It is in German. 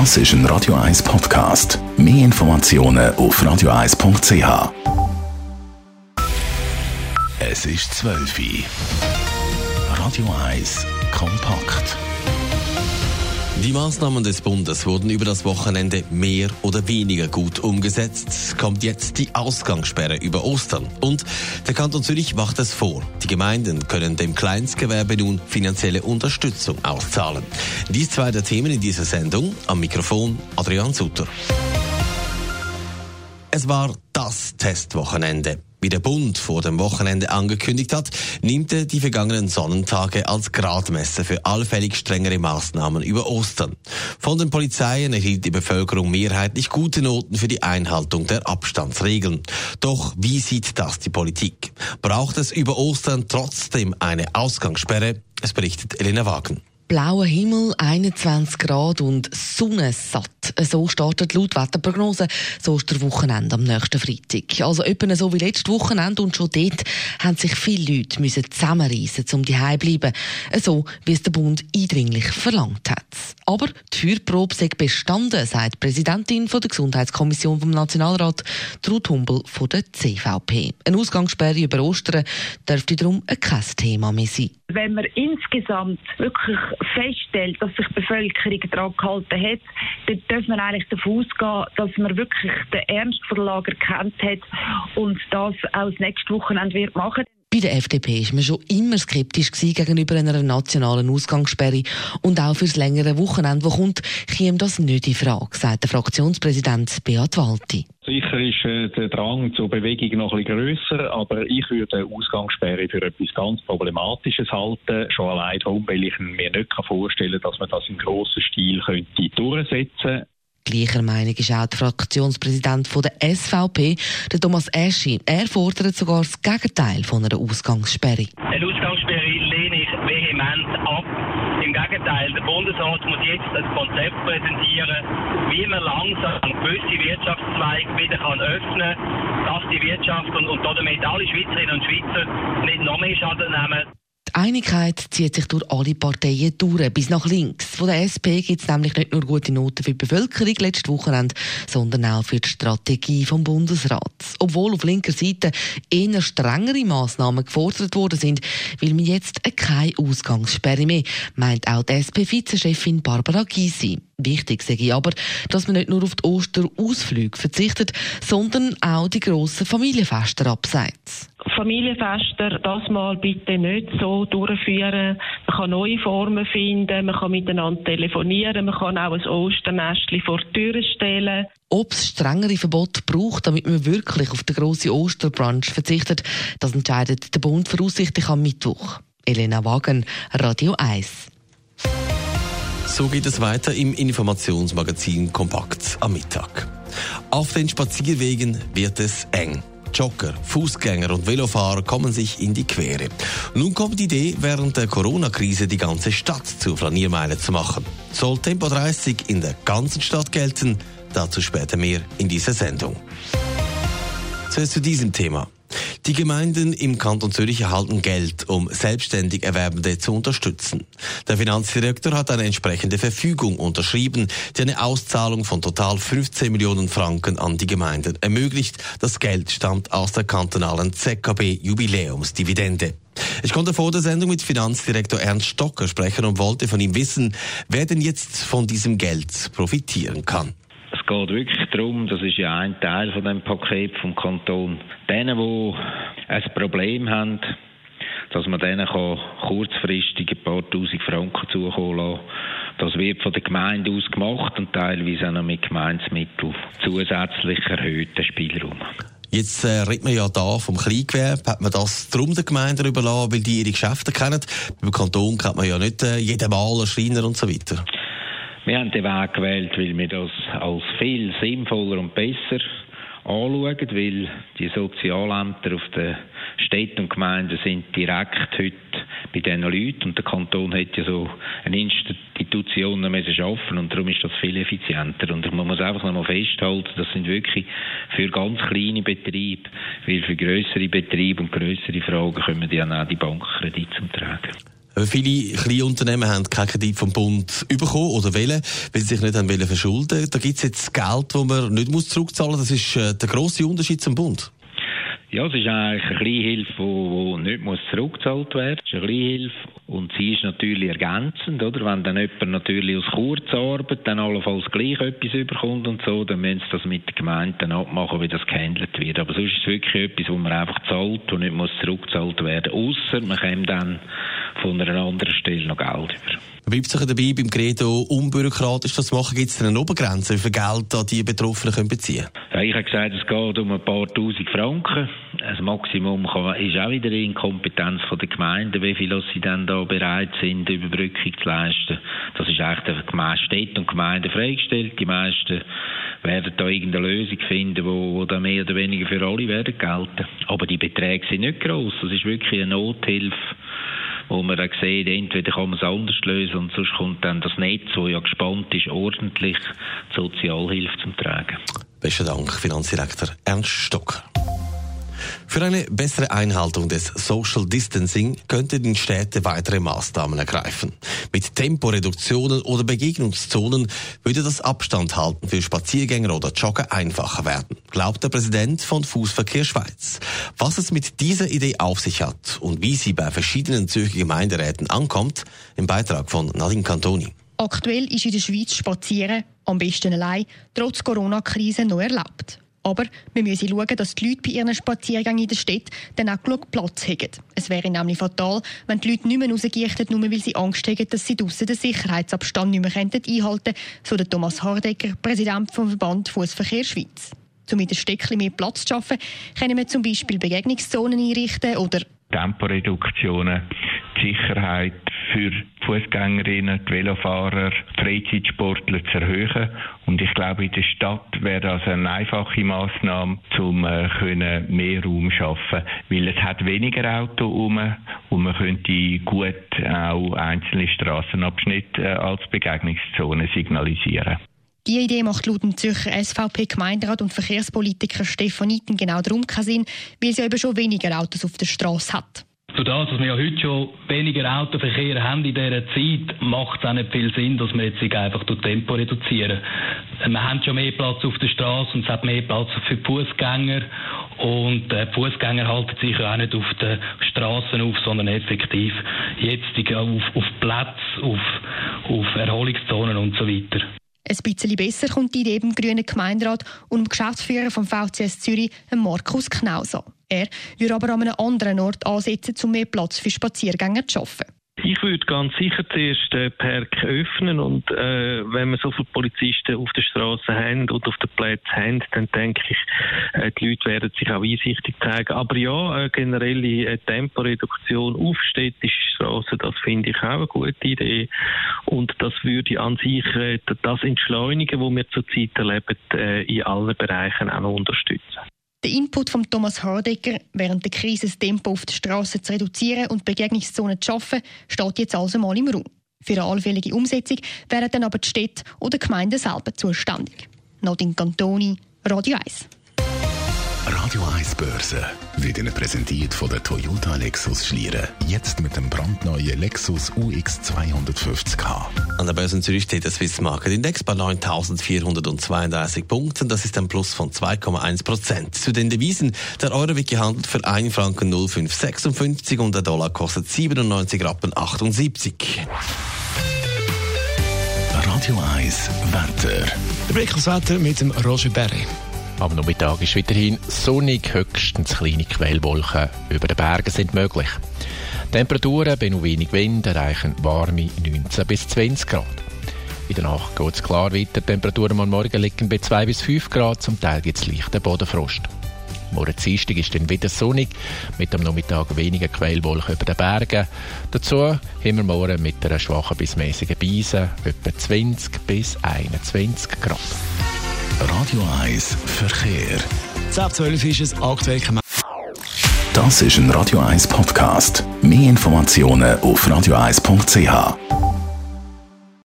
Das ist ein Radio 1 Podcast. Mehr Informationen auf radio1.ch. Es ist 12 Uhr. Radio 1 kompakt. Die Maßnahmen des Bundes wurden über das Wochenende mehr oder weniger gut umgesetzt. Kommt jetzt die Ausgangssperre über Ostern. Und der Kanton Zürich macht es vor. Die Gemeinden können dem Kleinstgewerbe nun finanzielle Unterstützung auszahlen. Dies zwei der Themen in dieser Sendung. Am Mikrofon Adrian Sutter. Es war das Testwochenende. Wie der Bund vor dem Wochenende angekündigt hat, nimmt er die vergangenen Sonnentage als Gradmesser für allfällig strengere Maßnahmen über Ostern. Von den Polizeien erhielt die Bevölkerung mehrheitlich gute Noten für die Einhaltung der Abstandsregeln. Doch wie sieht das die Politik? Braucht es über Ostern trotzdem eine Ausgangssperre? Es berichtet Elena Wagen. Blauer Himmel, 21 Grad und Sonne satt. So startet laut Wetterprognose das Osterwochenende am nächsten Freitag. Also etwa so wie letztes Wochenende und schon dort haben sich viele Leute müssen zusammenreissen, um die zu bleiben. So wie es der Bund eindringlich verlangt hat. Aber die Feuerprobe sei bestanden, sagt die Präsidentin der Gesundheitskommission vom Nationalrat, Ruth Humbel von der CVP. Eine Ausgangssperre über Ostern dürfte darum kein Thema mehr sein. Wenn man insgesamt wirklich feststellt, dass sich die Bevölkerung daran gehalten hat, darf man eigentlich davon ausgehen, dass man wirklich den Ernst der Lage erkannt hat und das auch das nächste Wochenende wird machen. Bei der FDP ist man schon immer skeptisch gegenüber einer nationalen Ausgangssperre und auch fürs längere Wochenende, wo kommt, käme das nicht in Frage, sagt der Fraktionspräsident Beat Walti. Sicher ist äh, der Drang zur Bewegung noch bisschen grösser, aber ich würde eine Ausgangssperre für etwas ganz Problematisches halten. Schon allein darum, weil ich mir nicht vorstellen kann, dass man das im grossen Stil könnte durchsetzen könnte. Gleicher Meinung ist auch der Fraktionspräsident der SVP, der Thomas Eschi. Er fordert sogar das Gegenteil von einer Ausgangssperre. Eine Ausgangssperre lehne ich vehement ab. Im Gegenteil, der Bundesrat muss jetzt ein Konzept präsentieren, wie man langsam gewisse Wirtschaftszweige wieder kann öffnen kann, dass die Wirtschaft und, und damit alle Schweizerinnen und Schweizer nicht noch mehr Schaden nehmen. Einigkeit zieht sich durch alle Parteien durch, bis nach links. Von der SP gibt es nämlich nicht nur gute Noten für die Bevölkerung letztes Wochenende, sondern auch für die Strategie vom Bundesrat. Obwohl auf linker Seite eher strengere Massnahmen gefordert worden sind, will man jetzt keine Ausgangssperre mehr, meint auch die SP-Vizechefin Barbara Gysi. Wichtig sage aber, dass man nicht nur auf die Osterausflüge verzichtet, sondern auch die grossen Familienfeste abseits. Familienfeste das mal bitte nicht so durchführen. Man kann neue Formen finden, man kann miteinander telefonieren, man kann auch ein Osternestchen vor die Tür stellen. Ob es strengere Verbote braucht, damit man wirklich auf den grossen Osterbrunch verzichtet, das entscheidet der Bund voraussichtlich am Mittwoch. Elena Wagen, Radio 1. So geht es weiter im Informationsmagazin Kompakt am Mittag. Auf den Spazierwegen wird es eng. Jogger, Fußgänger und Velofahrer kommen sich in die Quere. Nun kommt die Idee, während der Corona-Krise die ganze Stadt zur Flaniermeile zu machen. Soll Tempo 30 in der ganzen Stadt gelten? Dazu später mehr in dieser Sendung. Zuerst zu diesem Thema. Die Gemeinden im Kanton Zürich erhalten Geld, um selbstständig Erwerbende zu unterstützen. Der Finanzdirektor hat eine entsprechende Verfügung unterschrieben, die eine Auszahlung von total 15 Millionen Franken an die Gemeinden ermöglicht. Das Geld stammt aus der kantonalen ZKB Jubiläumsdividende. Ich konnte vor der Sendung mit Finanzdirektor Ernst Stocker sprechen und wollte von ihm wissen, wer denn jetzt von diesem Geld profitieren kann. Es geht wirklich darum, das ist ja ein Teil von dem Paket vom Kanton, denen, die ein Problem haben, dass man denen kurzfristig ein paar tausend Franken zukommen lassen Das wird von der Gemeinde aus gemacht und teilweise auch noch mit Gemeindemitteln zusätzlich erhöhten Spielraum. Jetzt äh, redet man ja da vom Kleingewerbe. Hat man das drum den Gemeinden überlassen, weil die ihre Geschäfte kennen? Beim Kanton kennt man ja nicht äh, jeden Maler, Schreiner und so weiter. Wir haben den Weg gewählt, weil wir das als viel sinnvoller und besser anschauen, weil die Sozialämter auf den Städten und Gemeinden sind direkt heute bei diesen Leuten und der Kanton hat ja so eine Institution müssen schaffen und darum ist das viel effizienter und man muss einfach noch mal festhalten, das sind wirklich für ganz kleine Betriebe, weil für größere Betriebe und größere Fragen kommen ja auch die Bankkredite zum Tragen. Viele kleine haben keinen Kredit vom Bund bekommen oder wollen, weil sie sich nicht haben wollen verschulden. Da gibt es jetzt Geld, das man nicht muss zurückzahlen muss. Das ist äh, der grosse Unterschied zum Bund. Ja, es ist eigentlich eine Kleinhilfe, die nicht muss zurückgezahlt werden muss. Es ist eine Kleinhilfe und sie ist natürlich ergänzend, oder? Wenn dann jemand natürlich aus Kurzarbeit dann allenfalls gleich etwas überkommt und so, dann müssen sie das mit der Gemeinde dann abmachen, wie das gehandelt wird. Aber sonst ist es wirklich etwas, wo man einfach zahlt und nicht muss zurückgezahlt werden. Außer man kommt dann von einer anderen Stelle noch Geld über. Bleibt sich dabei, beim Credo unbürokratisch das machen, gibt es eine Obergrenze, wie viel Geld da die Betroffenen können beziehen ja, Ich habe gesagt, es geht um ein paar Tausend Franken. Das Maximum kann, ist auch wieder in Kompetenz der Gemeinde, wie viel sie dann da bereit sind, Überbrückung zu leisten. Das ist eigentlich der Gemeinde Städte und Gemeinden freigestellt. Die meisten werden da irgendeine Lösung finden, wo, wo da mehr oder weniger für alle werden gelten. Aber die Beträge sind nicht groß. Das ist wirklich eine Nothilfe wo man dann sieht, entweder kann man es anders lösen und sonst kommt dann das Netz, das ja gespannt ist, ordentlich die Sozialhilfe zum Tragen. Besten Dank, Finanzdirektor Ernst Stocker. Für eine bessere Einhaltung des Social Distancing könnten in Städten weitere Maßnahmen ergreifen. Mit Temporeduktionen oder Begegnungszonen würde das Abstandhalten für Spaziergänger oder Jogger einfacher werden, glaubt der Präsident von Fußverkehr Schweiz. Was es mit dieser Idee auf sich hat und wie sie bei verschiedenen Zürcher Gemeinderäten ankommt, im Beitrag von Nadine Cantoni. Aktuell ist in der Schweiz Spazieren, am besten allein, trotz Corona-Krise noch erlaubt. Aber wir müssen schauen, dass die Leute bei ihren Spaziergängen in der Stadt dann auch genug Platz haben. Es wäre nämlich fatal, wenn die Leute nicht mehr rausgehen, nur weil sie Angst haben, dass sie draussen den Sicherheitsabstand nicht mehr einhalten können, so der Thomas Hardecker, Präsident vom Verband Fußverkehr Schweiz. Um in den Städten mehr Platz zu schaffen, können wir zum Beispiel Begegnungszonen einrichten oder Temporeduktionen, die Sicherheit für Fußgängerinnen, die Velofahrer, die Freizeitsportler zu erhöhen. Und ich glaube, in der Stadt wäre das eine einfache Maßnahme, um äh, mehr Raum zu schaffen, weil es hat weniger Auto um und man könnte gut auch einzelne Straßenabschnitte äh, als Begegnungszone signalisieren. Die Idee macht laut dem Zürcher SVP-Gemeinderat und Verkehrspolitiker Stefan Itten genau darum keinen Sinn, weil ja eben schon weniger Autos auf der Straße hat. Durch das, dass wir ja heute schon weniger Autoverkehr haben in dieser Zeit, macht es auch nicht viel Sinn, dass wir jetzt einfach durch Tempo reduzieren. Wir haben schon mehr Platz auf der Straße und es hat mehr Platz für Fußgänger. Und äh, Fußgänger halten sich ja auch nicht auf den Straßen auf, sondern effektiv jetzt auf, auf Plätze, auf, auf Erholungszonen und so weiter. Ein bisschen besser kommt die Idee beim grünen Gemeinderat und dem Geschäftsführer vom VCS Zürich, Markus Knauser. Er würde aber an einem anderen Ort ansetzen, um mehr Platz für Spaziergänger zu schaffen. Ich würde ganz sicher zuerst den Park öffnen und äh, wenn wir so viele Polizisten auf der Straße haben und auf den Plätzen haben, dann denke ich, äh, die Leute werden sich auch einsichtig zeigen. Aber ja, eine generelle äh, Temporeduktion auf städtischen Straßen, das finde ich auch eine gute Idee und das würde an sich äh, das Entschleunigen, das wir zurzeit erleben, äh, in allen Bereichen auch noch unterstützen. Der Input von Thomas Hardecker, während der Krise das Tempo auf der Straße zu reduzieren und Begegnungszonen zu schaffen, steht jetzt also mal im Raum. Für eine allfällige Umsetzung wären dann aber die Städte oder Gemeinden selber zuständig. Nadine Cantoni, Radio 1. Radio 1 Börse wird Ihnen präsentiert von der Toyota Lexus Schlieren. Jetzt mit dem brandneuen Lexus UX 250k. An der Börse in Zürich steht der Swiss Market Index bei 9.432 Punkten. Das ist ein Plus von 2,1 Prozent. Zu den Devisen. Der Euro wird gehandelt für 1 Franken 0,556 und der Dollar kostet 97 Rappen 78. Radio 1 Wetter. Der Blick aufs Wetter mit dem Roger Berry. Am Nachmittag ist weiterhin sonnig, höchstens kleine Quellwolken über den Bergen sind möglich. Temperaturen bei noch wenig Wind erreichen warme 19 bis 20 Grad. In der Nacht geht es klar weiter. Temperaturen am Morgen liegen bei 2 bis 5 Grad, zum Teil gibt es leichten Bodenfrost. Morgen Dienstag ist dann wieder sonnig, mit am Nachmittag weniger Quellwolken über den Bergen. Dazu haben wir morgen mit einer schwachen bis mäßigen Beise etwa 20 bis 21 Grad. Radio 1 Verkehr. 12 ist es aktuell Das ist ein Radio 1 Podcast. Mehr Informationen auf radio1.ch.